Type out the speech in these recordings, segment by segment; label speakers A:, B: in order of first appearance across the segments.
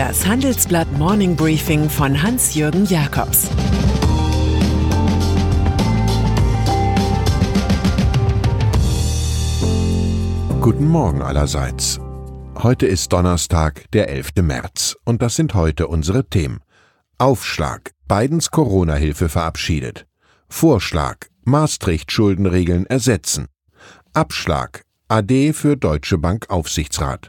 A: Das Handelsblatt Morning Briefing von Hans-Jürgen Jakobs
B: Guten Morgen allerseits. Heute ist Donnerstag, der 11. März, und das sind heute unsere Themen. Aufschlag. Bidens Corona-Hilfe verabschiedet. Vorschlag. Maastricht-Schuldenregeln ersetzen. Abschlag. AD für Deutsche Bank Aufsichtsrat.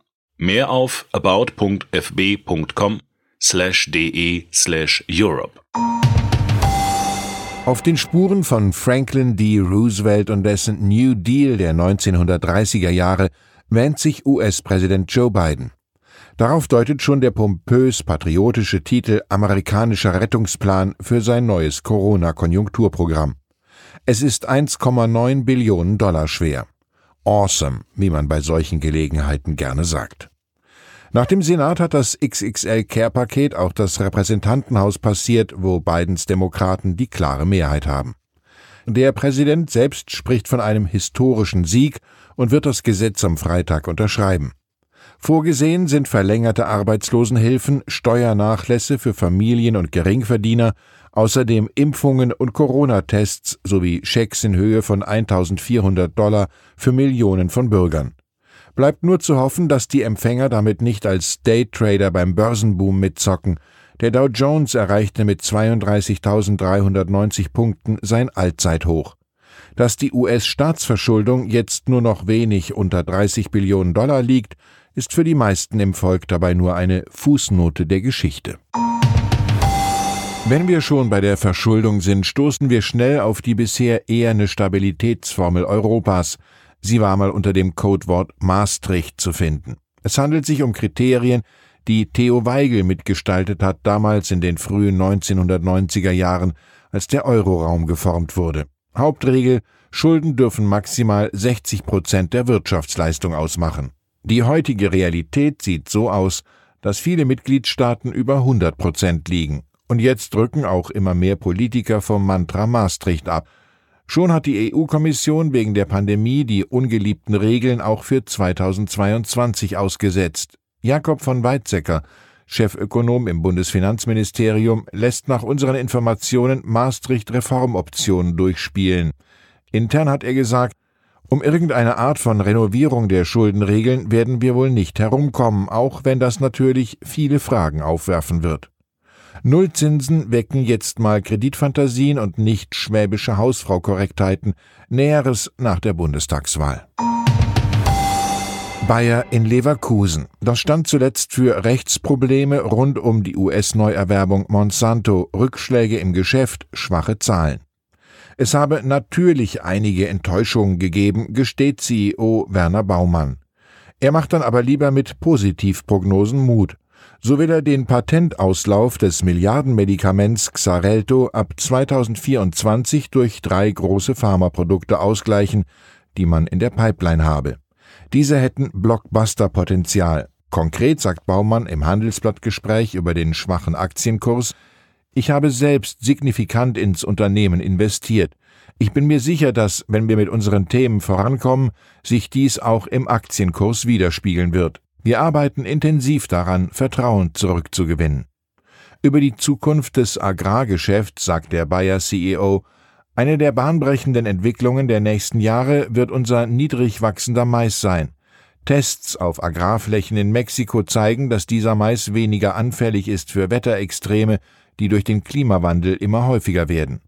C: Mehr auf about.fb.com slash de slash Europe.
B: Auf den Spuren von Franklin D. Roosevelt und dessen New Deal der 1930er Jahre wähnt sich US-Präsident Joe Biden. Darauf deutet schon der pompös patriotische Titel Amerikanischer Rettungsplan für sein neues Corona-Konjunkturprogramm. Es ist 1,9 Billionen Dollar schwer. Awesome, wie man bei solchen Gelegenheiten gerne sagt. Nach dem Senat hat das XXL Care-Paket auch das Repräsentantenhaus passiert, wo Bidens Demokraten die klare Mehrheit haben. Der Präsident selbst spricht von einem historischen Sieg und wird das Gesetz am Freitag unterschreiben. Vorgesehen sind verlängerte Arbeitslosenhilfen, Steuernachlässe für Familien und Geringverdiener, außerdem Impfungen und Corona-Tests sowie Schecks in Höhe von 1400 Dollar für Millionen von Bürgern. Bleibt nur zu hoffen, dass die Empfänger damit nicht als Daytrader beim Börsenboom mitzocken. Der Dow Jones erreichte mit 32.390 Punkten sein Allzeithoch. Dass die US-Staatsverschuldung jetzt nur noch wenig unter 30 Billionen Dollar liegt, ist für die meisten im Volk dabei nur eine Fußnote der Geschichte. Wenn wir schon bei der Verschuldung sind, stoßen wir schnell auf die bisher eher eine Stabilitätsformel Europas, Sie war mal unter dem Codewort Maastricht zu finden. Es handelt sich um Kriterien, die Theo Weigel mitgestaltet hat, damals in den frühen 1990er Jahren, als der Euroraum geformt wurde. Hauptregel, Schulden dürfen maximal 60 Prozent der Wirtschaftsleistung ausmachen. Die heutige Realität sieht so aus, dass viele Mitgliedstaaten über 100 Prozent liegen. Und jetzt drücken auch immer mehr Politiker vom Mantra Maastricht ab, Schon hat die EU-Kommission wegen der Pandemie die ungeliebten Regeln auch für 2022 ausgesetzt. Jakob von Weizsäcker, Chefökonom im Bundesfinanzministerium, lässt nach unseren Informationen Maastricht-Reformoptionen durchspielen. Intern hat er gesagt, um irgendeine Art von Renovierung der Schuldenregeln werden wir wohl nicht herumkommen, auch wenn das natürlich viele Fragen aufwerfen wird. Nullzinsen wecken jetzt mal Kreditfantasien und nicht schwäbische Hausfrau-Korrektheiten. Näheres nach der Bundestagswahl. Bayer in Leverkusen. Das stand zuletzt für Rechtsprobleme rund um die US-Neuerwerbung Monsanto, Rückschläge im Geschäft, schwache Zahlen. Es habe natürlich einige Enttäuschungen gegeben, gesteht CEO Werner Baumann. Er macht dann aber lieber mit Positivprognosen Mut. So will er den Patentauslauf des Milliardenmedikaments Xarelto ab 2024 durch drei große Pharmaprodukte ausgleichen, die man in der Pipeline habe. Diese hätten Blockbuster-Potenzial. Konkret sagt Baumann im Handelsblattgespräch über den schwachen Aktienkurs, ich habe selbst signifikant ins Unternehmen investiert. Ich bin mir sicher, dass, wenn wir mit unseren Themen vorankommen, sich dies auch im Aktienkurs widerspiegeln wird. Wir arbeiten intensiv daran, Vertrauen zurückzugewinnen. Über die Zukunft des Agrargeschäfts sagt der Bayer CEO, eine der bahnbrechenden Entwicklungen der nächsten Jahre wird unser niedrig wachsender Mais sein. Tests auf Agrarflächen in Mexiko zeigen, dass dieser Mais weniger anfällig ist für Wetterextreme, die durch den Klimawandel immer häufiger werden.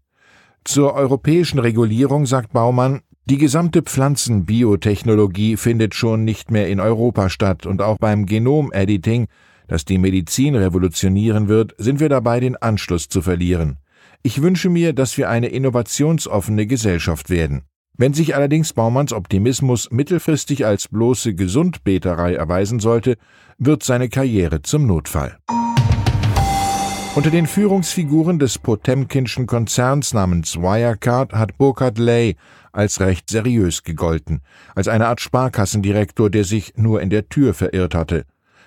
B: Zur europäischen Regulierung sagt Baumann, die gesamte Pflanzenbiotechnologie findet schon nicht mehr in Europa statt und auch beim Genomediting, das die Medizin revolutionieren wird, sind wir dabei, den Anschluss zu verlieren. Ich wünsche mir, dass wir eine innovationsoffene Gesellschaft werden. Wenn sich allerdings Baumanns Optimismus mittelfristig als bloße Gesundbeterei erweisen sollte, wird seine Karriere zum Notfall. Unter den Führungsfiguren des Potemkinschen Konzerns namens Wirecard hat Burkhard Ley als recht seriös gegolten, als eine Art Sparkassendirektor, der sich nur in der Tür verirrt hatte.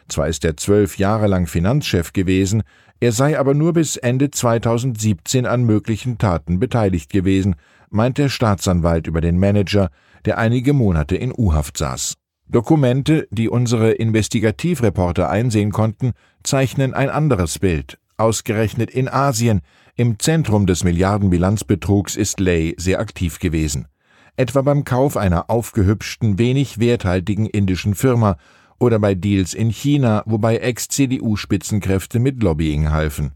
B: Zwar ist er zwölf Jahre lang Finanzchef gewesen, er sei aber nur bis Ende 2017 an möglichen Taten beteiligt gewesen, meint der Staatsanwalt über den Manager, der einige Monate in U-Haft saß. Dokumente, die unsere Investigativreporter einsehen konnten, zeichnen ein anderes Bild. Ausgerechnet in Asien, im Zentrum des Milliardenbilanzbetrugs, ist Lay sehr aktiv gewesen. Etwa beim Kauf einer aufgehübschten, wenig werthaltigen indischen Firma oder bei Deals in China, wobei Ex-CDU-Spitzenkräfte mit Lobbying halfen.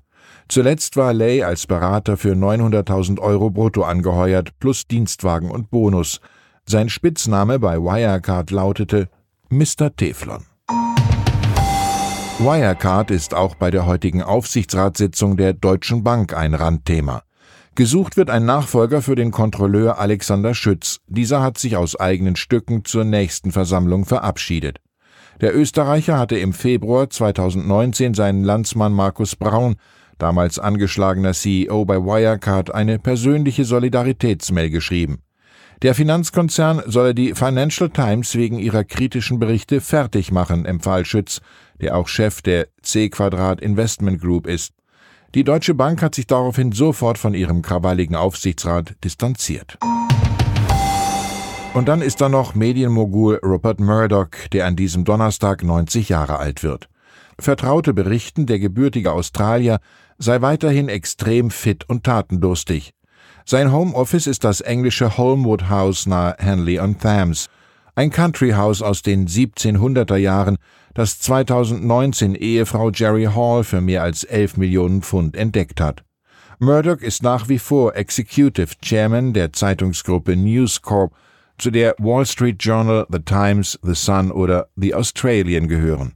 B: Zuletzt war Lay als Berater für 900.000 Euro brutto angeheuert, plus Dienstwagen und Bonus. Sein Spitzname bei Wirecard lautete Mr. Teflon. Wirecard ist auch bei der heutigen Aufsichtsratssitzung der Deutschen Bank ein Randthema. Gesucht wird ein Nachfolger für den Kontrolleur Alexander Schütz. Dieser hat sich aus eigenen Stücken zur nächsten Versammlung verabschiedet. Der Österreicher hatte im Februar 2019 seinen Landsmann Markus Braun, damals angeschlagener CEO bei Wirecard, eine persönliche Solidaritätsmail geschrieben. Der Finanzkonzern solle die Financial Times wegen ihrer kritischen Berichte fertig machen, empfahl Schütz, der auch Chef der C Quadrat Investment Group ist. Die Deutsche Bank hat sich daraufhin sofort von ihrem krawalligen Aufsichtsrat distanziert. Und dann ist da noch Medienmogul Rupert Murdoch, der an diesem Donnerstag 90 Jahre alt wird. Vertraute berichten, der gebürtige Australier sei weiterhin extrem fit und tatendurstig. Sein Homeoffice ist das englische Holmwood House nahe Henley on Thames, ein Country House aus den 1700er Jahren, das 2019 Ehefrau Jerry Hall für mehr als 11 Millionen Pfund entdeckt hat. Murdoch ist nach wie vor Executive Chairman der Zeitungsgruppe News Corp, zu der Wall Street Journal, The Times, The Sun oder The Australian gehören.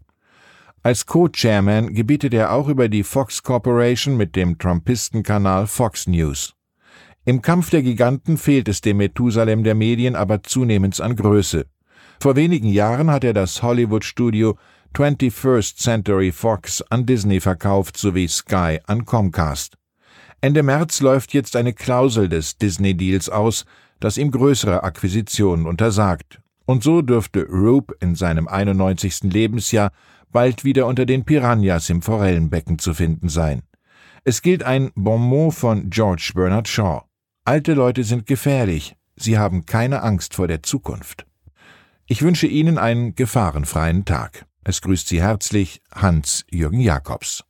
B: Als Co-Chairman gebietet er auch über die Fox Corporation mit dem Trumpistenkanal Fox News. Im Kampf der Giganten fehlt es dem Methusalem der Medien aber zunehmend an Größe. Vor wenigen Jahren hat er das Hollywood-Studio 21st Century Fox an Disney verkauft sowie Sky an Comcast. Ende März läuft jetzt eine Klausel des Disney-Deals aus, das ihm größere Akquisitionen untersagt. Und so dürfte Roop in seinem 91. Lebensjahr bald wieder unter den Piranhas im Forellenbecken zu finden sein. Es gilt ein Bonmot von George Bernard Shaw. Alte Leute sind gefährlich, sie haben keine Angst vor der Zukunft. Ich wünsche Ihnen einen gefahrenfreien Tag. Es grüßt Sie herzlich Hans-Jürgen Jakobs.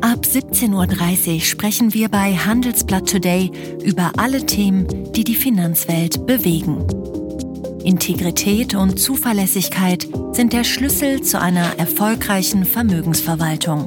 D: Ab 17.30 Uhr sprechen wir bei Handelsblatt Today über alle Themen, die die Finanzwelt bewegen. Integrität und Zuverlässigkeit sind der Schlüssel zu einer erfolgreichen Vermögensverwaltung.